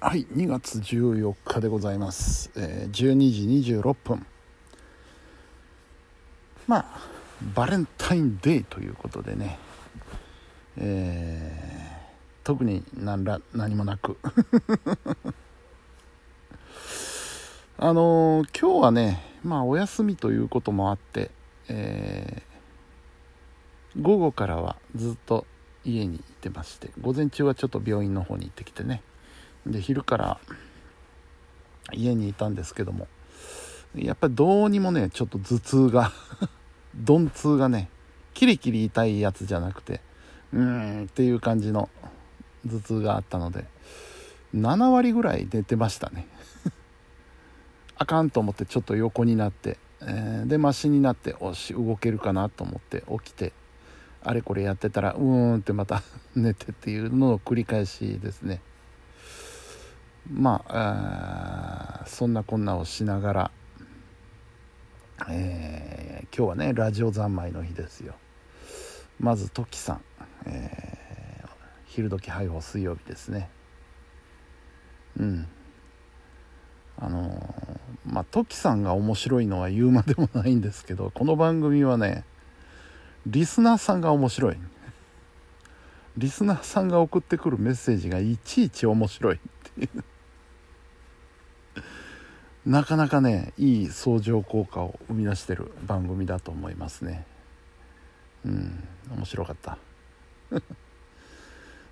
はい2月14日でございます、えー12時26分。まあバレンタインデーということでね。えー特に何ら何もなく。あのー今日はねまあお休みということもあって、えー午後からはずっと家にいてまして午前中はちょっと病院の方に行ってきてね。で昼から家にいたんですけどもやっぱりどうにもねちょっと頭痛が 鈍痛がねキリキリ痛いやつじゃなくてうーんっていう感じの頭痛があったので7割ぐらい寝てましたね。あかんと思ってちょっと横になって、えーでマシになっておし動けるかなと思って起きてあれこれやってたらうーんってまた 寝てっていうのの繰り返しですね。まあそんなこんなをしながら、えー今日はねラジオ三昧の日ですよ。まずトキさん、えー昼時配報水曜日ですね。うん。あのーまあトキさんが面白いのは言うまでもないんですけどこの番組はねリスナーさんが面白い。リスナーさんが送ってくるメッセージがいちいち面白いっていう。なかなかねいい相乗効果を生み出してる番組だと思いますね。うん面白かった。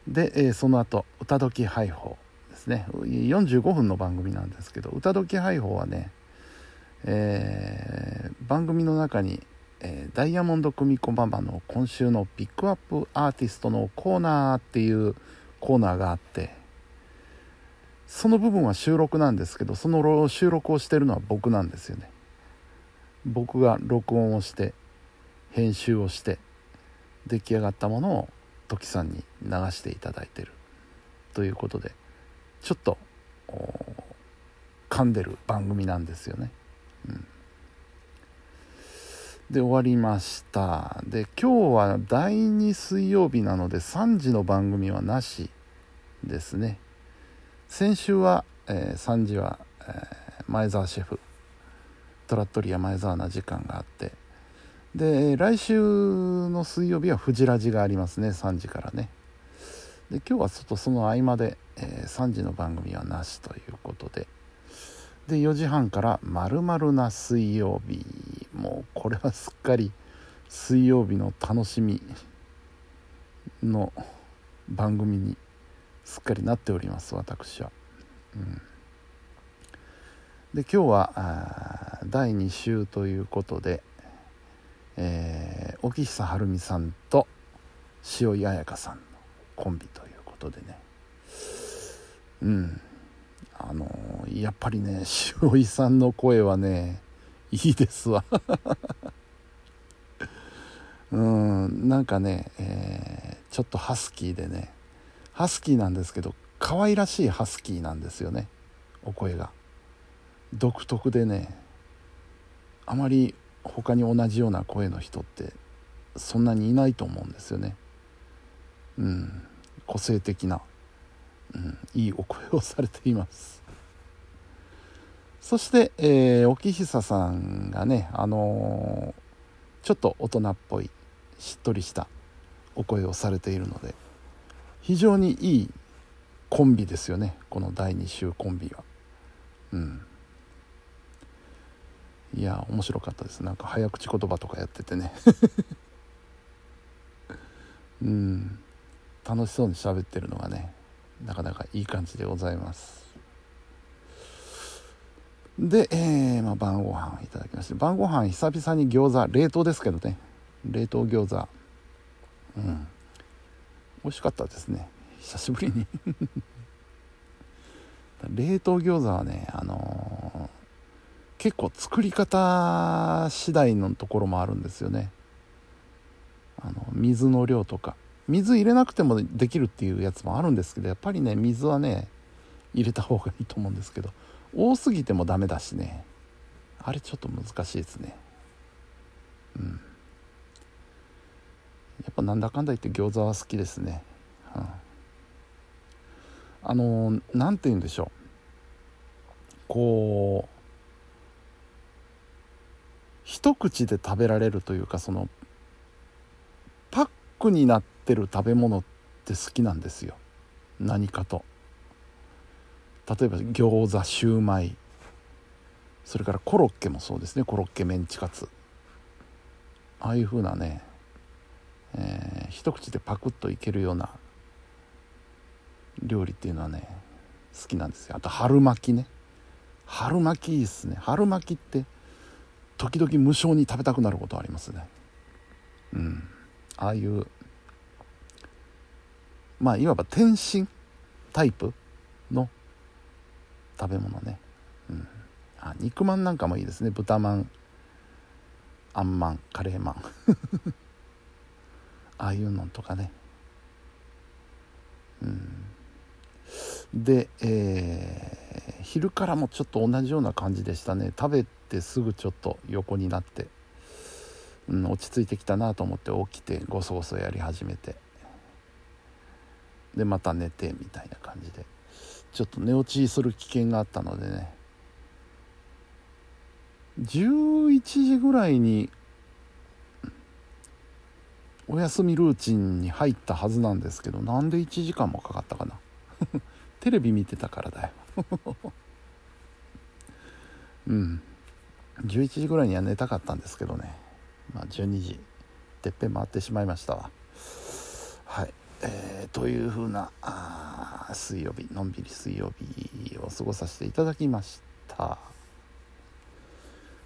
で、えーその後歌時配報ですね。45分の番組なんですけど歌時配報はね、えー番組の中に、えーダイヤモンド組子ママの今週のピックアップアーティストのコーナーっていうコーナーがあってその部分は収録なんですけどその収録をしてるのは僕なんですよね。僕が録音をして編集をして出来上がったものをトキさんに流していただいてるということでちょっと噛んでる番組なんですよね、うん、で終わりました。で今日は第2水曜日なので3時の番組はなしですね。先週は、えー3時は、えー前澤シェフトラットリア前澤な時間があって。で来週の水曜日はフジラジがありますね3時からね。で今日はちょっとその合間で、えー3時の番組はなしということで。で4時半から「まるまるな水曜日」もうこれはすっかり水曜日の楽しみの番組にすっかりなっております私は。うん、で今日は第2週ということで、えー、沖久晴美さんと塩井彩香さんのコンビということでね。うん。あのーやっぱりね塩井さんの声はねいいですわ。うん。なんかね、えーちょっとハスキーでねハスキーなんですけど可愛らしいハスキーなんですよね。お声が。独特でねあまり他に同じような声の人ってそんなにいないと思うんですよね。うん。個性的な、うん、いいお声をされています。そして、えー、沖久さんがねあのーちょっと大人っぽいしっとりしたお声をされているので非常にいいコンビですよね。この第2週コンビは。うん。いや面白かったです。なんか早口言葉とかやっててね。うん。楽しそうに喋ってるのがねなかなかいい感じでございます。で、えーまあ、晩ご飯いただきまして晩ご飯久々に餃子冷凍ですけどね。冷凍餃子。うん。美味しかったですね。久しぶりに。冷凍餃子はねあのー結構作り方次第のところもあるんですよね。あの水の量とか。水入れなくてもできるっていうやつもあるんですけどやっぱりね水はね入れた方がいいと思うんですけど多すぎてもダメだしね。あれちょっと難しいですね。うん。やっぱなんだかんだ言って餃子は好きですね、うん。あの何て言うんでしょう。こう一口で食べられるというかそのパックになってる食べ物って好きなんですよ。何かと。例えば餃子シューマイ。それからコロッケもそうですね。コロッケメンチカツ。ああいう風なね、えー、一口でパクッといけるような料理っていうのはね好きなんですよ。あと春巻きね。春巻きいいっすね。春巻きって時々無性に食べたくなることありますね。うん。ああいうまあいわば天津タイプの食べ物ね、うん、あ肉まんなんかもいいですね。豚まんあんまんカレーまん。ああいうのとかね。うん。で、えー、昼からもちょっと同じような感じでしたね。食べてすぐちょっと横になって、うん、落ち着いてきたなと思って起きてごそごそやり始めて。でまた寝てみたいな感じで。ちょっと寝落ちする危険があったのでね。11時ぐらいにお休みルーチンに入ったはずなんですけどなんで1時間もかかったかな？テレビ見てたからだよ。うん。11時ぐらいには寝たかったんですけどね。まあ12時。てっぺん回ってしまいましたわ。はい。えー、というふうなあ水曜日のんびり水曜日を過ごさせていただきました。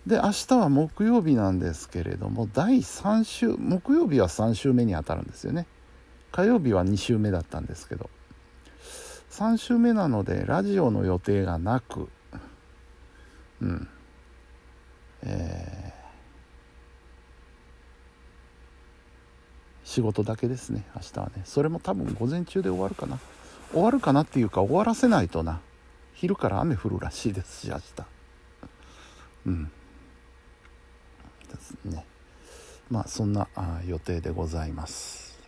で明日は木曜日なんですけれども第3週木曜日は3週目にあたるんですよね。火曜日は2週目だったんですけど。3週目なのでラジオの予定がなくうん。えー、仕事だけですね明日はね。それも多分午前中で終わるかな。終わるかなっていうか終わらせないとな。昼から雨降るらしいですし明日。うん。ですね。まあそんな予定でございます。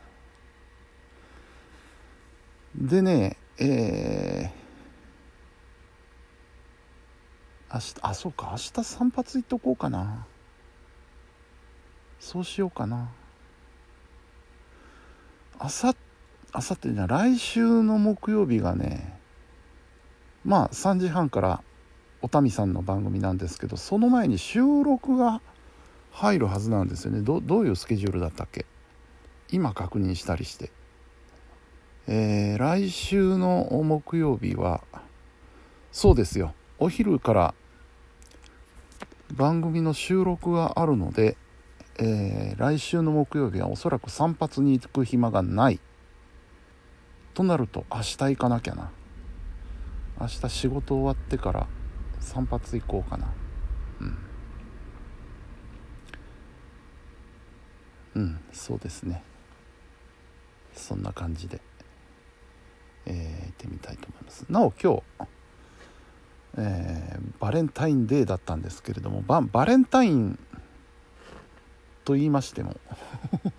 でねえー、明日あそうか明日散髪行っとこうかな。そうしようかな。あさあさってじゃ来週の木曜日がねまあ3時半からおたみさんの番組なんですけどその前に収録が入るはずなんですよね。どどういうスケジュールだったっけ？今確認したりして。えー、来週の木曜日はそうですよ。お昼から番組の収録があるので、えー、来週の木曜日はおそらく散髪に行く暇がない。となると明日行かなきゃな。明日仕事終わってから散髪行こうかな。うん。うんそうですね。そんな感じでえー、行ってみたいと思います。なお今日、えー、バレンタインデーだったんですけれどもババレンタインと言いましても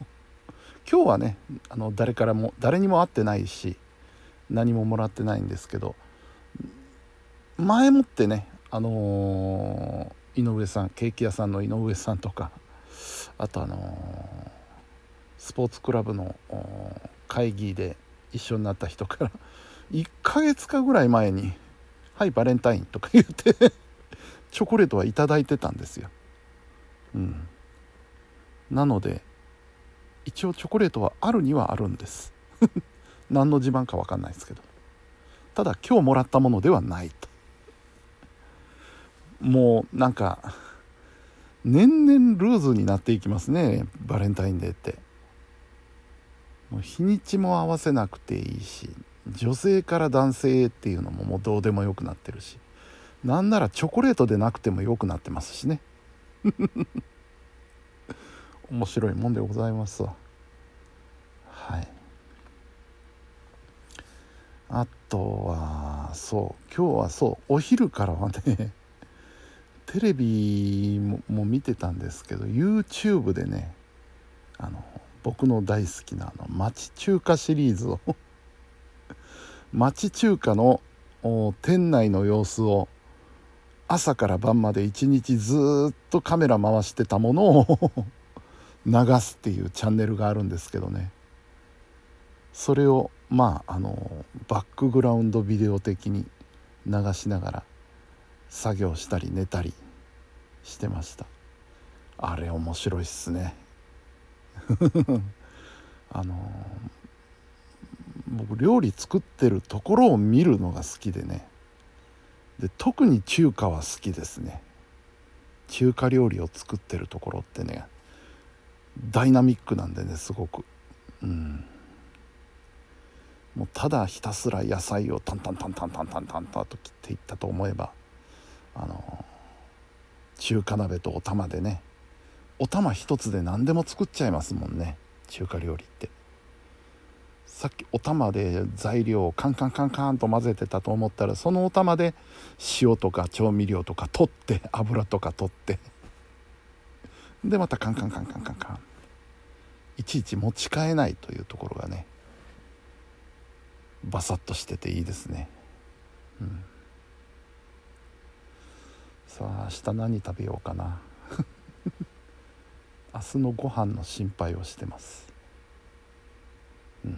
今日はねあの誰からも誰にも会ってないし何ももらってないんですけど前もってねあのー、井上さんケーキ屋さんの井上さんとかあとあの、スポーツクラブの会議で一緒になった人から 1ヶ月かぐらい前に「はいバレンタイン」とか言って チョコレートは頂いてたんですよ。うん、なので一応チョコレートはあるにはあるんです。何の自慢か分かんないですけど。ただ今日もらったものではないと。もうなんか年々ルーズになっていきますねバレンタインデーって。もう日にちも合わせなくていいし女性から男性っていうのももうどうでもよくなってるし。なんならチョコレートでなくてもよくなってますしね。面白いもんでございますわ。はい。あとはそう。今日はそう。お昼からはねテレビも見てたんですけど YouTube でねあの僕の大好きなあの町中華シリーズを 町中華の店内の様子を朝から晩まで一日ずっとカメラ回してたものを 流すっていうチャンネルがあるんですけどね。それをまああのバックグラウンドビデオ的に流しながら作業したり寝たりしてました。あれ面白いっすね。あの僕料理作ってるところを見るのが好きでね。で特に中華は好きですね。中華料理を作ってるところってねダイナミックなんでねすごく。うん。もうただひたすら野菜をタンタンタンタンタンタンタンと切っていったと思えばあの中華鍋とお玉でね。お玉一つで何でも作っちゃいますもんね。中華料理って。さっきお玉で材料をカンカンカンカンと混ぜてたと思ったらそのお玉で塩とか調味料とか取って油とか取って。でまたカンカンカンカンカンカン。いちいち持ち替えないというところがねバサッとしてていいですね。うん。さあ明日何食べようかな。明日のご飯の心配をしてます。うん。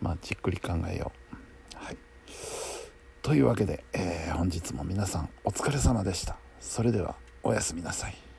まあじっくり考えよう。はい。というわけで、えー、本日も皆さんお疲れ様でした。それではおやすみなさい。